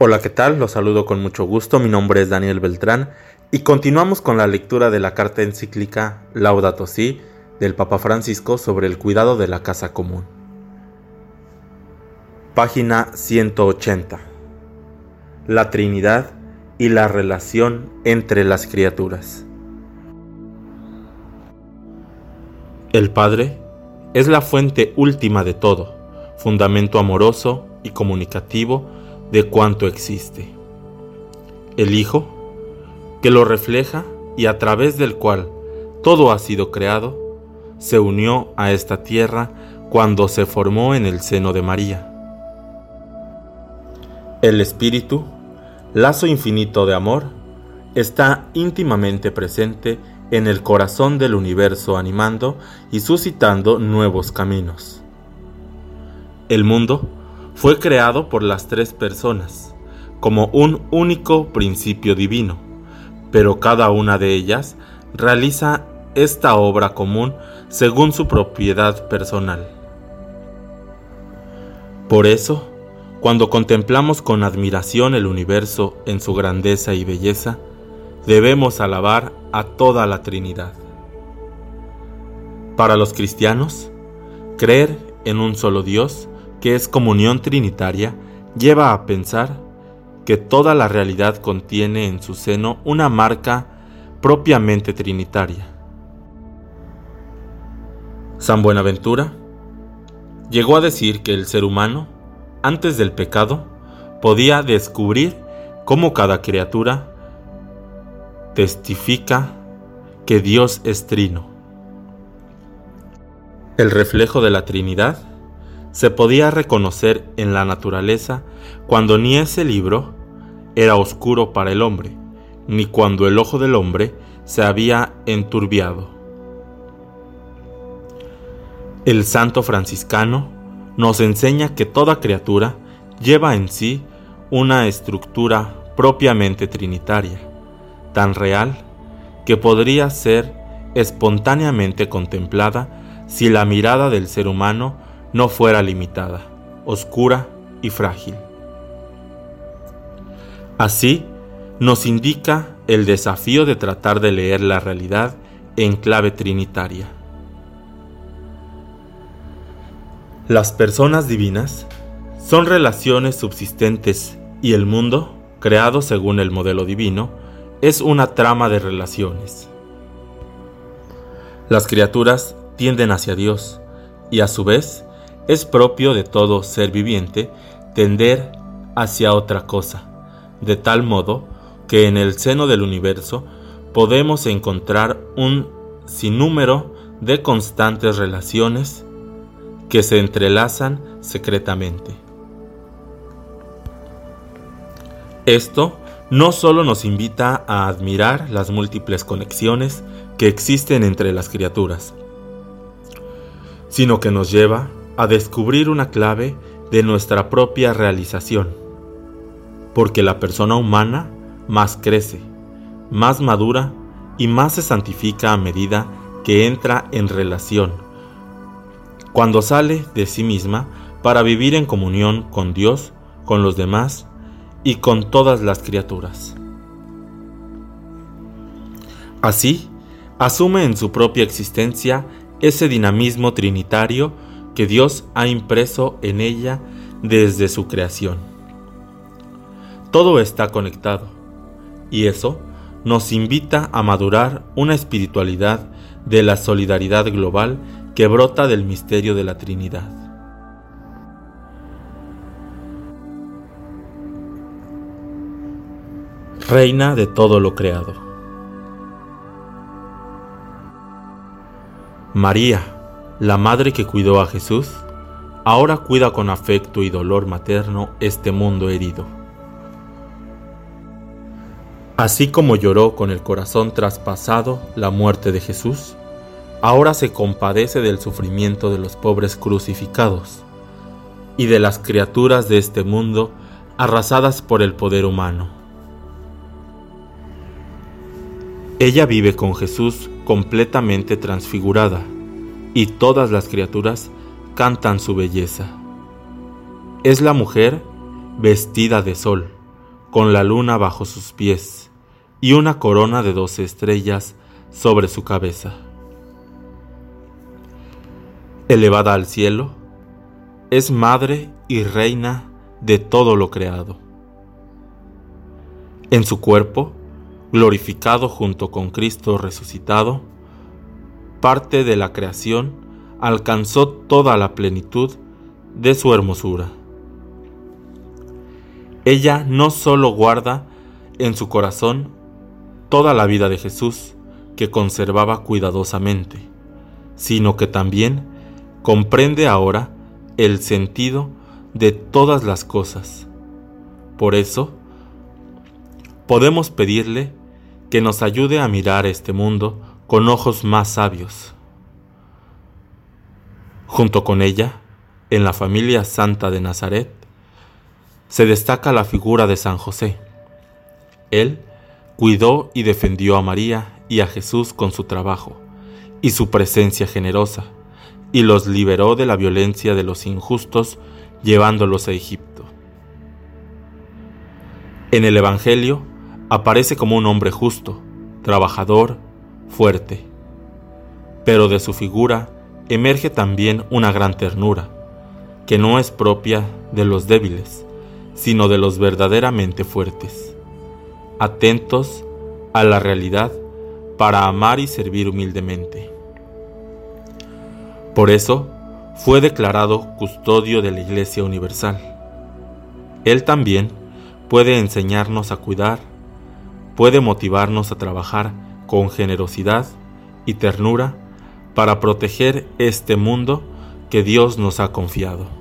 Hola, ¿qué tal? Los saludo con mucho gusto. Mi nombre es Daniel Beltrán y continuamos con la lectura de la carta encíclica Laudato Si del Papa Francisco sobre el cuidado de la casa común. Página 180. La Trinidad y la relación entre las criaturas. El Padre es la fuente última de todo, fundamento amoroso y comunicativo de cuanto existe. El Hijo, que lo refleja y a través del cual todo ha sido creado, se unió a esta tierra cuando se formó en el seno de María. El Espíritu, lazo infinito de amor, está íntimamente presente en el corazón del universo animando y suscitando nuevos caminos. El mundo fue creado por las tres personas, como un único principio divino, pero cada una de ellas realiza esta obra común según su propiedad personal. Por eso, cuando contemplamos con admiración el universo en su grandeza y belleza, debemos alabar a toda la Trinidad. Para los cristianos, creer en un solo Dios que es comunión trinitaria, lleva a pensar que toda la realidad contiene en su seno una marca propiamente trinitaria. San Buenaventura llegó a decir que el ser humano, antes del pecado, podía descubrir cómo cada criatura testifica que Dios es trino. El reflejo de la Trinidad se podía reconocer en la naturaleza cuando ni ese libro era oscuro para el hombre, ni cuando el ojo del hombre se había enturbiado. El santo franciscano nos enseña que toda criatura lleva en sí una estructura propiamente trinitaria, tan real que podría ser espontáneamente contemplada si la mirada del ser humano no fuera limitada, oscura y frágil. Así, nos indica el desafío de tratar de leer la realidad en clave trinitaria. Las personas divinas son relaciones subsistentes y el mundo, creado según el modelo divino, es una trama de relaciones. Las criaturas tienden hacia Dios y a su vez es propio de todo ser viviente tender hacia otra cosa, de tal modo que en el seno del universo podemos encontrar un sinnúmero de constantes relaciones que se entrelazan secretamente. Esto no solo nos invita a admirar las múltiples conexiones que existen entre las criaturas, sino que nos lleva a descubrir una clave de nuestra propia realización, porque la persona humana más crece, más madura y más se santifica a medida que entra en relación, cuando sale de sí misma para vivir en comunión con Dios, con los demás y con todas las criaturas. Así, asume en su propia existencia ese dinamismo trinitario que Dios ha impreso en ella desde su creación. Todo está conectado y eso nos invita a madurar una espiritualidad de la solidaridad global que brota del misterio de la Trinidad. Reina de todo lo creado. María, la madre que cuidó a Jesús, ahora cuida con afecto y dolor materno este mundo herido. Así como lloró con el corazón traspasado la muerte de Jesús, ahora se compadece del sufrimiento de los pobres crucificados y de las criaturas de este mundo arrasadas por el poder humano. Ella vive con Jesús completamente transfigurada y todas las criaturas cantan su belleza. Es la mujer vestida de sol, con la luna bajo sus pies y una corona de doce estrellas sobre su cabeza. Elevada al cielo, es madre y reina de todo lo creado. En su cuerpo, glorificado junto con Cristo resucitado, parte de la creación alcanzó toda la plenitud de su hermosura. Ella no solo guarda en su corazón toda la vida de Jesús que conservaba cuidadosamente, sino que también comprende ahora el sentido de todas las cosas. Por eso, podemos pedirle que nos ayude a mirar este mundo con ojos más sabios. Junto con ella, en la familia santa de Nazaret, se destaca la figura de San José. Él cuidó y defendió a María y a Jesús con su trabajo y su presencia generosa, y los liberó de la violencia de los injustos llevándolos a Egipto. En el Evangelio aparece como un hombre justo, trabajador, fuerte, pero de su figura emerge también una gran ternura, que no es propia de los débiles, sino de los verdaderamente fuertes, atentos a la realidad para amar y servir humildemente. Por eso fue declarado custodio de la Iglesia Universal. Él también puede enseñarnos a cuidar, puede motivarnos a trabajar con generosidad y ternura para proteger este mundo que Dios nos ha confiado.